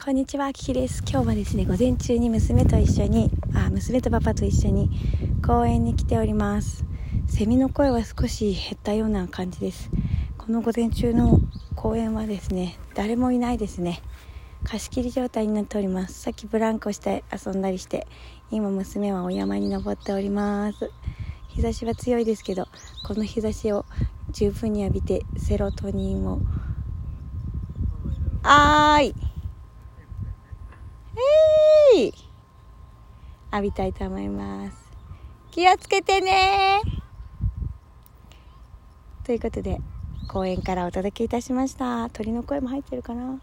こんにちは、キキです。今日はですね、午前中に娘と一緒に、あ、娘とパパと一緒に公園に来ております。セミの声は少し減ったような感じです。この午前中の公園はですね、誰もいないですね。貸し切り状態になっております。さっきブランコして遊んだりして、今娘はお山に登っております。日差しは強いですけど、この日差しを十分に浴びてセロトニンをあーいえい浴びたいと思います。気をつけてね。ということで公園からお届けいたしました。鳥の声も入ってるかな？